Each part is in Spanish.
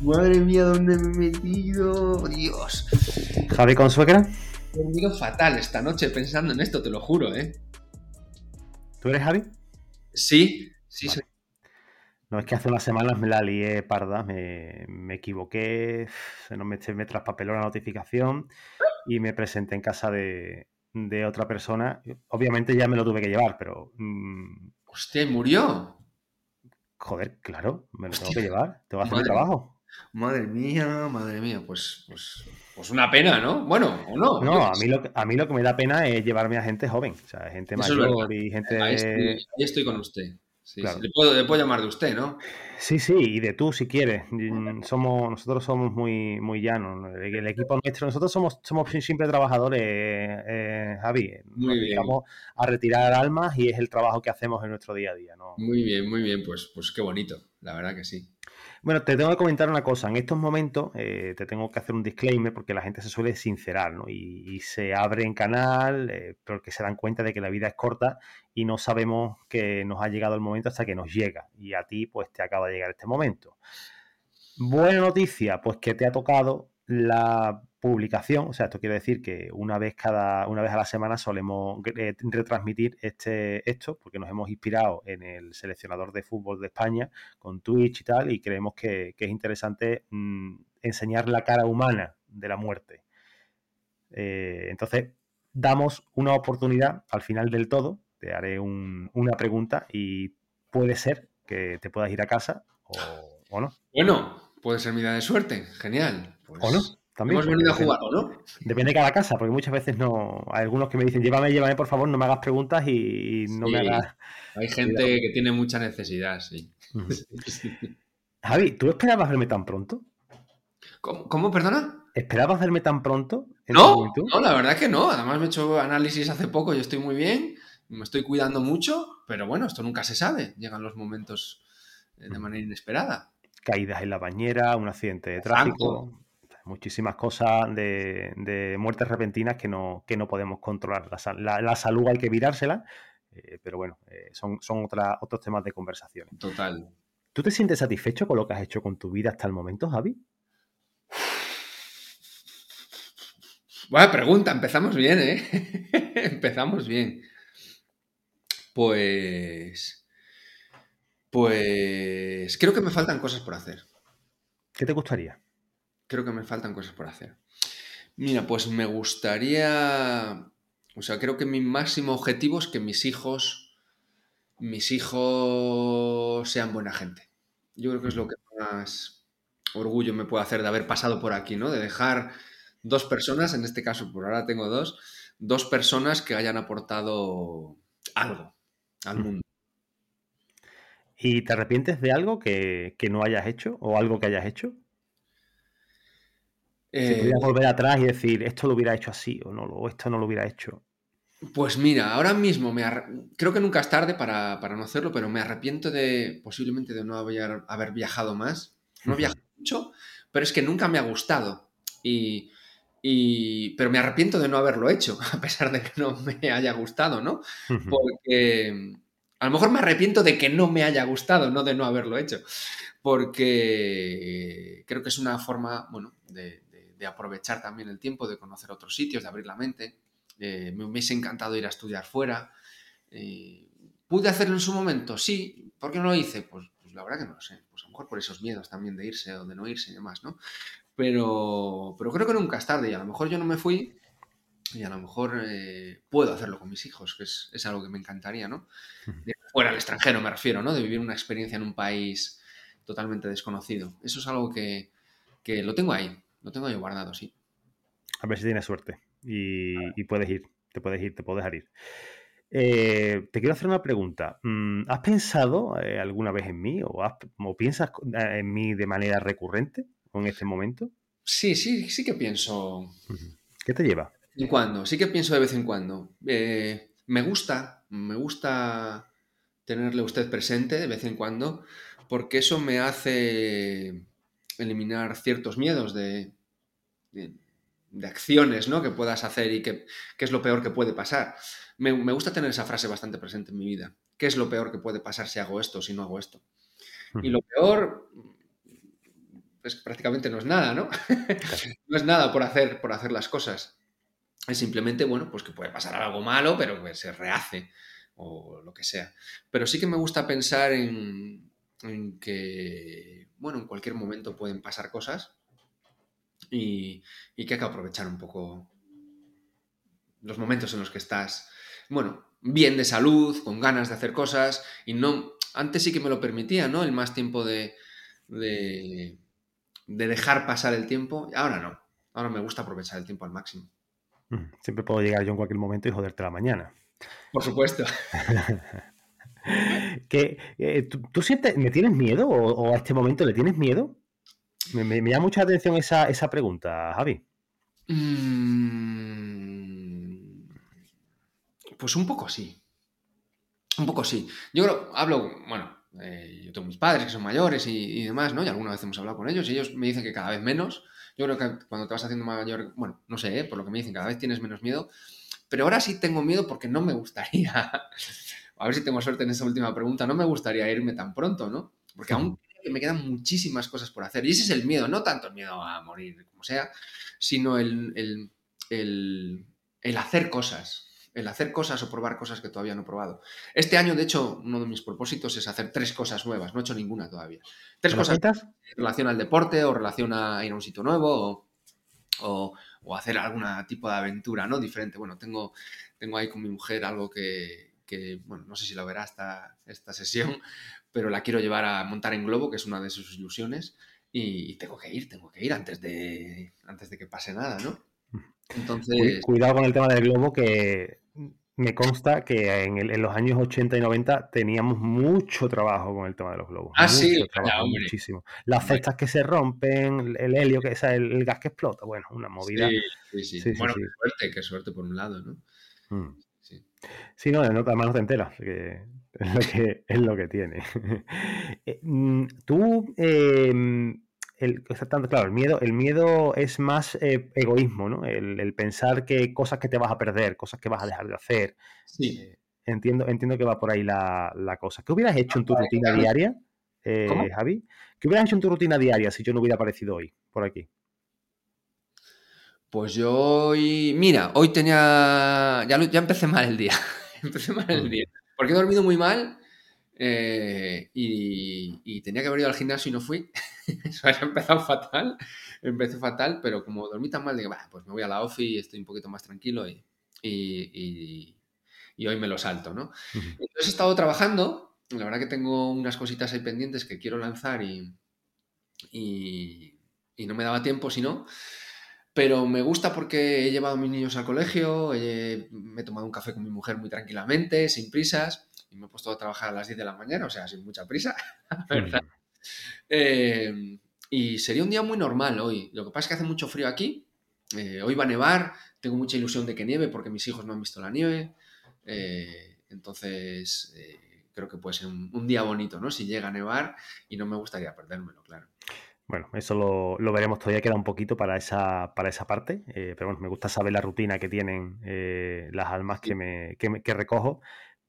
Madre mía, ¿dónde me he metido? Dios. Javi con suegra. He dormido fatal esta noche pensando en esto, te lo juro, ¿eh? ¿Tú eres Javi? Sí, sí, Vale. soy. No, es que hace unas semanas me la lié parda, me, me equivoqué, se nos me, me traspapeló la notificación y me presenté en casa de, de otra persona. Obviamente ya me lo tuve que llevar, pero mm, Hostia, ¿y murió? joder, claro, me lo tengo Hostia. que llevar, tengo que hacer mi Madre trabajo. Madre mía, madre mía, pues, pues, pues una pena, ¿no? Bueno, o no. No, a mí, lo, que- a mí lo que me da pena es llevarme a gente joven, o sea, gente Eso mayor y gente... Ahí estoy, ahí estoy con usted. Sí, Claro. sí. Le, puedo, le puedo llamar de usted, ¿no? Sí, sí, y de tú si quieres. Mm, Somos, nosotros somos muy, muy llanos. ¿no? El, el equipo nuestro, nosotros somos, somos siempre trabajadores, eh, Javi. Muy Nos bien. dedicamos a retirar almas y es el trabajo que hacemos en nuestro día a día. ¿no? Muy bien, muy bien, pues, pues qué bonito, la verdad que sí. Bueno, te tengo que comentar una cosa. En estos momentos eh, te tengo que hacer un disclaimer porque la gente se suele sincerar, ¿no? Y, se abre en canal eh, porque se dan cuenta de que la vida es corta y no sabemos que nos ha llegado el momento hasta que nos llega. Y a ti, pues, te acaba de llegar este momento. Buena noticia, pues que te ha tocado la publicación, o sea, esto quiere decir que una vez cada una vez a la semana solemos eh, retransmitir este esto porque nos hemos inspirado en el seleccionador de fútbol de España con Twitch y tal y creemos que, que es interesante mm, enseñar la cara humana de la muerte. Eh, entonces, damos una oportunidad al final del todo, te haré un- una pregunta y puede ser que te puedas ir a casa o, o no. Bueno, puede ser mi día de suerte, genial. Pues O no, también. Hemos venido a jugar, ¿o no? Depende de cada casa, porque muchas veces no. Hay algunos que me dicen, llévame, llévame, por favor, no me hagas preguntas y, no me hagas. Hay gente que tiene mucha necesidad, sí. Javi, ¿tú esperabas verme tan pronto? ¿Cómo, cómo, perdona? ¿Esperabas verme tan pronto? en No, no, la verdad que no. Además me he hecho análisis hace poco y estoy muy bien. Me estoy cuidando mucho, pero bueno, esto nunca se sabe. Llegan los momentos eh, de manera inesperada. Caídas en la bañera, un accidente de tráfico, muchísimas cosas de, de muertes repentinas que no, que no podemos controlar. La- la salud hay que virársela, eh, pero bueno, eh, son, son otra- otros temas de conversación. Total. ¿Tú te sientes satisfecho con lo que has hecho con tu vida hasta el momento, Javi? Buena pregunta, empezamos bien, ¿eh? empezamos bien. Pues. Pues. Creo que me faltan cosas por hacer. ¿Qué te gustaría? Creo que me faltan cosas por hacer. Mira, pues me gustaría. O sea, creo que mi máximo objetivo es que mis hijos. Mis hijos sean buena gente. Yo creo que es lo que más orgullo me puede hacer de haber pasado por aquí, ¿no? De dejar dos personas, en este caso por ahora tengo dos, dos personas que hayan aportado algo al mundo. ¿Y te arrepientes de algo que, que no hayas hecho o algo que hayas hecho? Si Eh, pudieras volver atrás y decir, esto lo hubiera hecho así o no, o esto no lo hubiera hecho. Pues mira, ahora mismo me creo que nunca es tarde para, para no hacerlo, pero me arrepiento de posiblemente de no haber, haber viajado más. No he viajado mucho, pero es que nunca me ha gustado. Y, y- pero me arrepiento de no haberlo hecho, a pesar de que no me haya gustado, ¿no? Porque a lo mejor me arrepiento de que no me haya gustado, no de no haberlo hecho. Porque creo que es una forma, bueno, de, de- aprovechar también el tiempo, de conocer otros sitios, de abrir la mente. Eh, me hubiese encantado ir a estudiar fuera. Eh, ¿Pude hacerlo en su momento? Sí. ¿Por qué no lo hice? Pues, pues la verdad que no lo sé. Pues a lo mejor por esos miedos también de irse o de no irse y demás, ¿no? Pero, pero creo que nunca es tarde y a lo mejor yo no me fui y a lo mejor eh, puedo hacerlo con mis hijos, que es, es algo que me encantaría, ¿no? De fuera al extranjero me refiero, ¿no? De vivir una experiencia en un país totalmente desconocido. Eso es algo que, que lo tengo ahí, lo tengo ahí guardado, sí. A ver si tienes suerte y, y puedes ir, te puedes ir, te puedes dejar ir. Eh, te quiero hacer una pregunta. Mm, ¿Has pensado eh, alguna vez en mí o, has- o piensas eh, en mí de manera recurrente en este momento? Sí, sí, sí que pienso. ¿Qué te lleva? de vez en cuando, sí que pienso de vez en cuando. Eh, me gusta, me gusta tenerle usted presente de vez en cuando, porque eso me hace eliminar ciertos miedos de, de, acciones ¿no? que puedas hacer y que, es lo peor que puede pasar. Me, me, gusta tener esa frase bastante presente en mi vida. ¿Qué es lo peor que puede pasar si hago esto o si no hago esto? Y lo peor, pues prácticamente no es nada, ¿no? no es nada por hacer, por hacer las cosas. Es simplemente, bueno, pues que puede pasar algo malo, pero que se rehace o lo que sea. Pero sí que me gusta pensar en, que, bueno, en cualquier momento pueden pasar cosas y, y, que hay que aprovechar un poco los momentos en los que estás, bueno, bien de salud, con ganas de hacer cosas y no, antes sí que me lo permitía, ¿no? El más tiempo de, de, de dejar pasar el tiempo, ahora no, ahora me gusta aprovechar el tiempo al máximo. Mm, siempre puedo llegar yo en cualquier momento y joderte la mañana. Por supuesto. que, eh, ¿tú, sientes, me tienes miedo o, a este momento le tienes miedo? Me, me, llama mucha atención esa, esa pregunta, Javi. Mm, pues un poco sí. Un poco sí. Yo hablo, bueno, eh, yo tengo mis padres que son mayores y, y, demás, ¿no? Y alguna vez hemos hablado con ellos y ellos me dicen que cada vez menos. Yo creo que cuando te vas haciendo mayor, bueno, no sé, ¿eh? por lo que me dicen, cada vez tienes menos miedo. Pero ahora sí tengo miedo porque no me gustaría, a ver si tengo suerte en esa última pregunta, no me gustaría irme tan pronto, ¿no? Porque aún me quedan muchísimas cosas por hacer. Y ese es el miedo, no tanto el miedo a morir, como sea, sino el, el, el, el hacer cosas, el hacer cosas o probar cosas que todavía no he probado. Este año, de hecho, uno de mis propósitos es hacer tres cosas nuevas, no he hecho ninguna todavía. Tres cosas en relación al deporte o relación a ir a un sitio nuevo o, o, hacer algún tipo de aventura, ¿no? Diferente. Bueno, tengo, tengo ahí con mi mujer algo que, que, bueno, no sé si lo verá esta, esta sesión, pero la quiero llevar a montar en globo, que es una de sus ilusiones, y tengo que ir, tengo que ir antes de, antes de que pase nada, ¿no? Entonces... Cuidado con el tema del globo, que me consta que en, los años 80 y 90 teníamos mucho trabajo con el tema de los globos. Ah, sí, muchísimo. Las cestas que se rompen, el helio, que, o el, gas que explota, bueno, una movida. Sí, sí, sí. bueno, qué suerte, qué suerte por un lado, ¿no? Mm. Sí. Sí, no, además no te enteras, que es lo que, es lo que tiene. Eh, mm, tú, eh, el, claro, el miedo, el miedo es más eh, egoísmo, ¿no? El, pensar que cosas que te vas a perder, cosas que vas a dejar de hacer. Sí. Eh, entiendo, entiendo que va por ahí la, cosa. ¿Qué hubieras hecho en tu rutina diaria, eh, Javi? ¿Qué hubieras hecho en tu rutina diaria si yo no hubiera aparecido hoy por aquí? Pues yo hoy, mira, hoy tenía, ya, ya empecé mal el día, empecé mal el mm. día, porque he dormido muy mal eh, y, tenía que haber ido al gimnasio y no fui. Eso ha empezado fatal. Empecé fatal, pero como dormí tan mal, digo, pues me voy a la ofi y estoy un poquito más tranquilo y, y, hoy me lo salto, ¿no? Entonces he estado trabajando. La verdad que tengo unas cositas ahí pendientes que quiero lanzar y, y, no me daba tiempo si no. Pero me gusta porque he llevado a mis niños al colegio, me he tomado un café con mi mujer muy tranquilamente, sin prisas y me he puesto a trabajar a las 10 de la mañana, o sea, sin mucha prisa, ¿verdad? Eh, y sería un día muy normal hoy. Lo que pasa es que hace mucho frío aquí. Eh, hoy va a nevar, tengo mucha ilusión de que nieve porque mis hijos no han visto la nieve. Eh, entonces, creo que puede ser un, día bonito, ¿no? Si llega a nevar y no me gustaría perdérmelo, claro. Bueno, eso lo, veremos, todavía queda un poquito para esa, para esa parte, pero bueno, me gusta saber la rutina que tienen las almas que, me, que recojo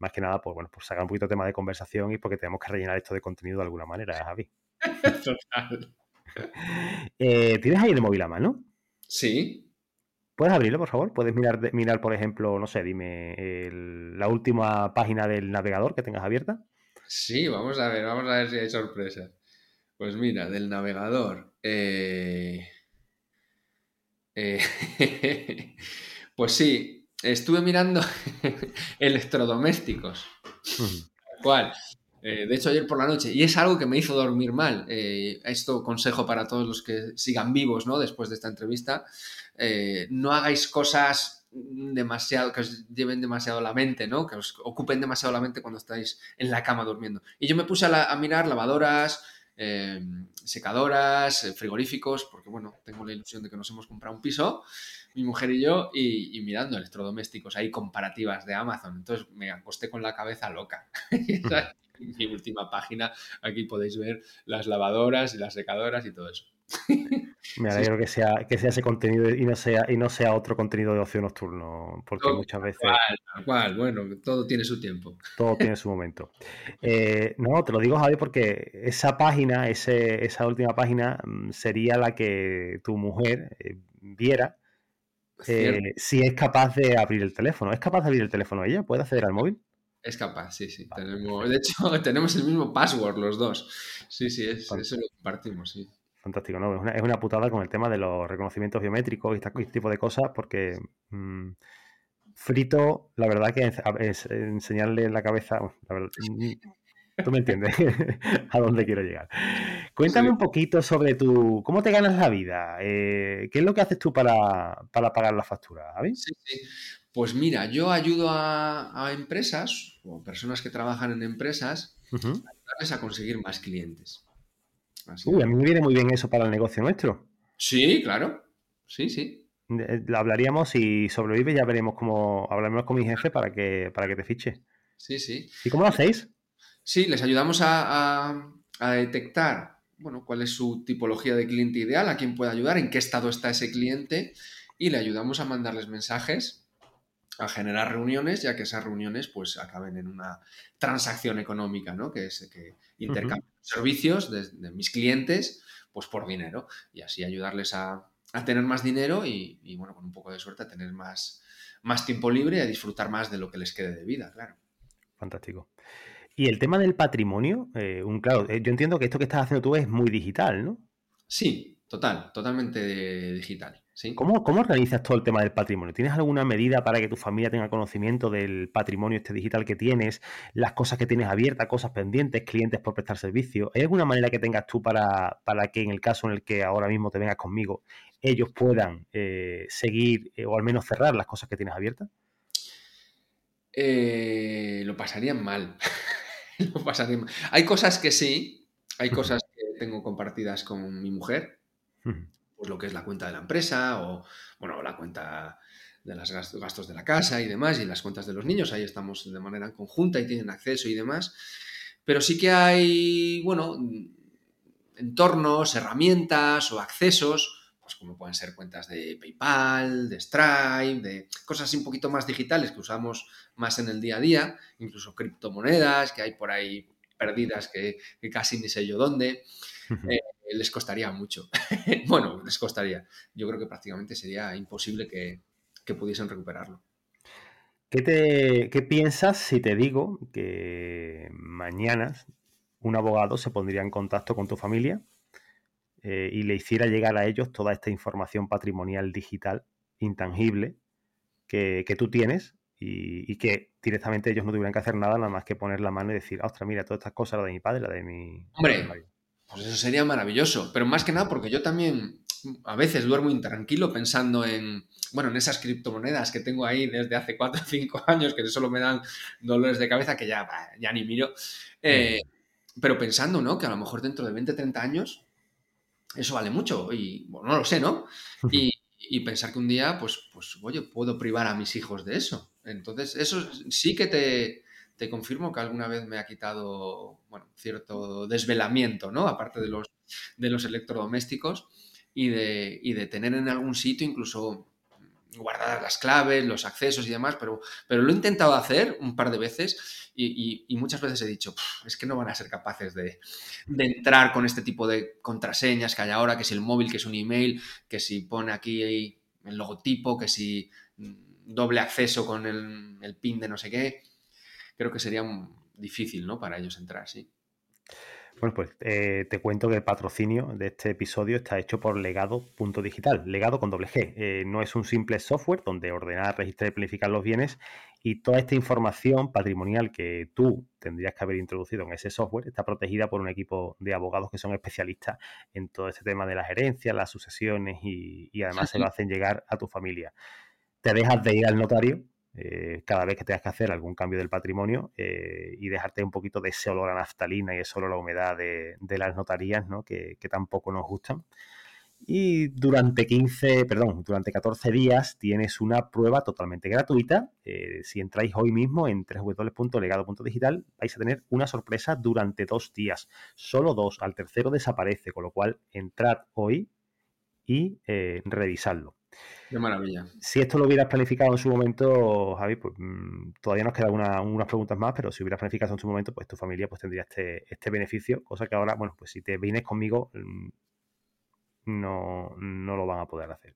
más que nada, pues bueno, por sacar un poquito de tema de conversación y porque tenemos que rellenar esto de contenido de alguna manera, ¿eh, Javi. Total. Eh, ¿Tienes ahí el móvil a mano? Sí. ¿Puedes abrirlo, por favor? ¿Puedes mirar, mirar por ejemplo, no sé, dime, la última página del navegador que tengas abierta? Sí, vamos a ver, vamos a ver si hay sorpresas. Pues mira, del navegador. Eh, pues sí, estuve mirando electrodomésticos. ¿Cuál? Eh, de hecho, ayer por la noche, y es algo que me hizo dormir mal. Eh, esto consejo para todos los que sigan vivos, ¿no? Después de esta entrevista. Eh, no hagáis cosas demasiado, que os lleven demasiado la mente, ¿no? Que os ocupen demasiado la mente cuando estáis en la cama durmiendo. Y yo me puse a, mirar lavadoras, secadoras, frigoríficos, porque bueno, tengo la ilusión de que nos hemos comprado un piso mi mujer y yo, y, mirando electrodomésticos, hay comparativas de Amazon. Entonces me acosté con la cabeza loca. esa es mi última página. Aquí podéis ver las lavadoras y las secadoras y todo eso. Me alegro que, sea, que sea ese contenido y no sea, y no sea otro contenido de ocio nocturno, porque muchas veces... Igual, bueno, todo tiene su tiempo. Todo tiene su momento. Eh, no, te lo digo, Javi, porque esa página, ese, esa última página, mm, sería la que tu mujer eh, viera eh, si es capaz de abrir el teléfono. ¿Es capaz de abrir el teléfono ella? ¿Puede acceder al móvil? Es capaz, sí, sí. Tenemos, de hecho, tenemos el mismo password los dos. Sí, sí, eso lo compartimos, sí. Fantástico, ¿no? Es una, es una, putada con el tema de los reconocimientos biométricos y este tipo de cosas, porque mm, frito, la verdad que es, enseñarle en la cabeza, mm, tú me entiendes a dónde quiero llegar. Cuéntame un poquito sobre tu, cómo te ganas la vida, eh, qué es lo que haces tú para, pagar la factura, Sí, sí. Pues mira, yo ayudo a, empresas o personas que trabajan en empresas a ayudarles a conseguir más clientes. Uy, a mí me viene muy bien eso para el negocio nuestro. Sí, claro. Sí, sí. Eh, hablaríamos y sobrevive, ya veremos cómo hablaremos con mi jefe para que, para que te fiche. Sí, sí. ¿Y cómo lo hacéis? Sí, les ayudamos a, detectar bueno, cuál es su tipología de cliente ideal, a quién puede ayudar, en qué estado está ese cliente y le ayudamos a mandarles mensajes, a generar reuniones, ya que esas reuniones pues acaben en una transacción económica, ¿no? Que es que intercambio servicios de, mis clientes, pues por dinero. Y así ayudarles a, tener más dinero y, bueno, con un poco de suerte a tener más, más tiempo libre y a disfrutar más de lo que les quede de vida, claro. Fantástico. Y el tema del patrimonio, eh, un claro, eh, yo entiendo que esto que estás haciendo tú es muy digital, ¿no? Sí, total, totalmente digital. ¿Cómo, organizas todo el tema del patrimonio? ¿Tienes alguna medida para que tu familia tenga conocimiento del patrimonio este digital que tienes, las cosas que tienes abiertas, cosas pendientes, clientes por prestar servicio? ¿Hay alguna manera que tengas tú para, que en el caso en el que ahora mismo te vengas conmigo, ellos puedan eh, seguir eh, o al menos cerrar las cosas que tienes abiertas? Eh, lo pasarían mal. lo pasarían mal. Hay cosas que sí, hay cosas que tengo compartidas con mi mujer pues lo que es la cuenta de la empresa o, bueno, la cuenta de los gastos de la casa y demás, y las cuentas de los niños, ahí estamos de manera conjunta y tienen acceso y demás. Pero sí que hay, bueno, entornos, herramientas o accesos, pues como pueden ser cuentas de PayPal, de Stripe, de cosas un poquito más digitales que usamos más en el día a día, incluso criptomonedas que hay por ahí perdidas que, casi ni sé yo dónde. Eh, les costaría mucho. bueno, les costaría. Yo creo que prácticamente sería imposible que, pudiesen recuperarlo. ¿Qué, te, ¿Qué piensas si te digo que mañana un abogado se pondría en contacto con tu familia eh, y le hiciera llegar a ellos toda esta información patrimonial digital, intangible, que, tú tienes y, que directamente ellos no tuvieran que hacer nada nada más que poner la mano y decir, ostras, mira, todas estas cosas, la de mi padre, la de mi... Hombre, pues eso sería maravilloso. Pero más que nada porque yo también a veces duermo intranquilo pensando en, bueno, en esas criptomonedas que tengo ahí desde hace 4 o 5 años que solo me dan dolores de cabeza que ya, ya ni miro. Eh, pero pensando, ¿no? Que a lo mejor dentro de 20, 30 años eso vale mucho y, bueno, no lo sé, ¿no? Y, y pensar que un día, pues, pues, oye, puedo privar a mis hijos de eso. Entonces, eso sí que te, te confirmo que alguna vez me ha quitado, bueno, cierto desvelamiento, ¿no? Aparte de los, de los electrodomésticos y de, de tener en algún sitio incluso guardadas las claves, los accesos y demás, pero, pero lo he intentado hacer un par de veces y, muchas veces he dicho, es que no van a ser capaces de, entrar con este tipo de contraseñas que hay ahora, que si el móvil, que es un email, que si pone aquí el logotipo, que si doble acceso con el, el pin de no sé qué creo que sería difícil, ¿no? Para ellos entrar, sí. Bueno, pues eh, te cuento que el patrocinio de este episodio está hecho por legado.digital, legado con doble G. Eh, no es un simple software donde ordenar, registrar y planificar los bienes y toda esta información patrimonial que tú tendrías que haber introducido en ese software está protegida por un equipo de abogados que son especialistas en todo este tema de las herencias, las sucesiones y, y además se lo hacen llegar a tu familia. Te dejas de ir al notario eh, cada vez que tengas que hacer algún cambio del patrimonio eh, y dejarte un poquito de ese olor a naftalina y ese olor a humedad de, las notarías, ¿no? que, tampoco nos gustan. Y durante 15, perdón, durante 14 días tienes una prueba totalmente gratuita. Eh, si entráis hoy mismo en www.legado.digital, vais a tener una sorpresa durante dos días. Solo dos, al tercero desaparece, con lo cual entrad hoy y revisadlo. Qué maravilla. Si esto lo hubieras planificado en su momento, Javi, pues mm, todavía nos quedan unas preguntas más, pero si hubieras planificado en su momento, pues tu familia pues tendría este, este beneficio, cosa que ahora, bueno, pues si te vienes conmigo, mm, no, no lo van a poder hacer.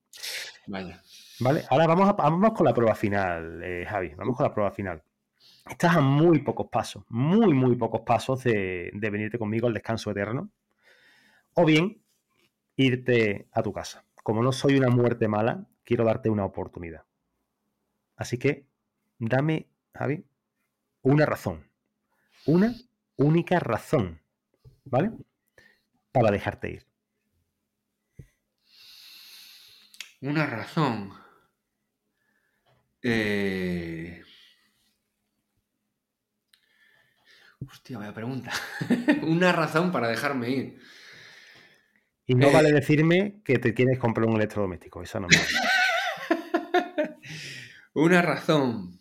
Vaya. Vale, ahora vamos, a, vamos con la prueba final, eh, Javi, vamos con la prueba final. Estás a muy pocos pasos, muy, muy pocos pasos de, de venirte conmigo al descanso eterno. O bien, irte a tu casa. Como no soy una muerte mala, quiero darte una oportunidad. Así que dame, Javi, una razón. Una única razón, ¿vale? Para dejarte ir. Una razón. Eh... Hostia, vaya pregunta. una razón para dejarme ir. Y no vale eh, decirme que te quieres comprar un electrodoméstico, esa no me vale. Una razón.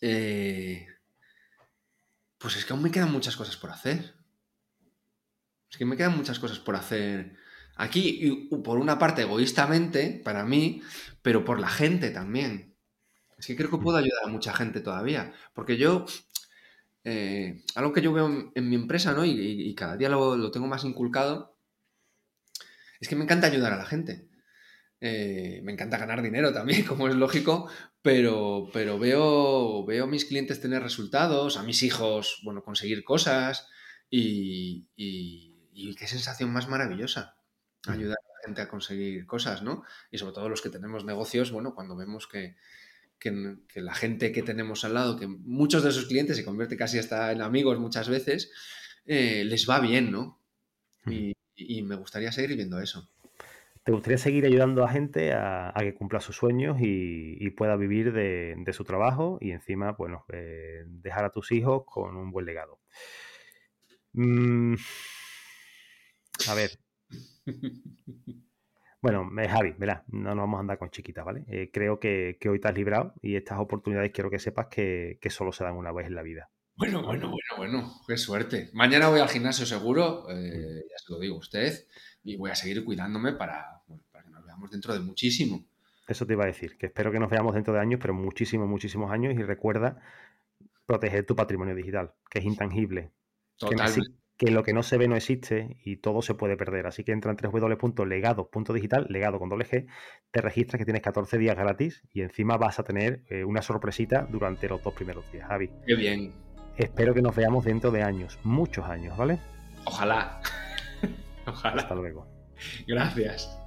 Eh, pues es que aún me quedan muchas cosas por hacer. Es que me quedan muchas cosas por hacer aquí, y por una parte egoístamente, para mí, pero por la gente también. Es que creo que puedo ayudar a mucha gente todavía. Porque yo, eh, algo que yo veo en, mi empresa, ¿no? Y, cada día lo, tengo más inculcado, es que me encanta ayudar a la gente. Eh, me encanta ganar dinero también, como es lógico, pero, pero veo, veo a mis clientes tener resultados, a mis hijos, bueno, conseguir cosas y, qué sensación más maravillosa ayudar a la gente a conseguir cosas, ¿no? Y sobre todo los que tenemos negocios, bueno, cuando vemos que, la gente que tenemos al lado, que muchos de esos clientes se convierte casi hasta en amigos muchas veces, eh, les va bien, ¿no? Y, y me gustaría seguir viendo eso. ¿Te gustaría seguir ayudando a gente a, que cumpla sus sueños y, pueda vivir de, su trabajo y encima, bueno, eh, dejar a tus hijos con un buen legado? Mm, a ver. Bueno, eh, Javi, verá, no nos vamos a andar con chiquitas, ¿vale? Eh, creo que, hoy te has librado y estas oportunidades quiero que sepas que, que solo se dan una vez en la vida. Bueno, bueno, bueno, bueno, qué suerte. Mañana voy al gimnasio seguro, eh, ya se lo digo a usted, y voy a seguir cuidándome para, que nos veamos dentro de muchísimo. Eso te iba a decir, que espero que nos veamos dentro de años, pero muchísimos, muchísimos años, y recuerda proteger tu patrimonio digital, que es intangible. Totalmente. Que, lo que no se ve no existe y todo se puede perder. Así que entra en www.legado.digital, legado con doble G, te registras que tienes 14 días gratis y encima vas a tener eh, una sorpresita durante los dos primeros días, Javi. Qué bien, espero que nos veamos dentro de años, muchos años, ¿vale? Ojalá. Ojalá. Hasta luego. Gracias.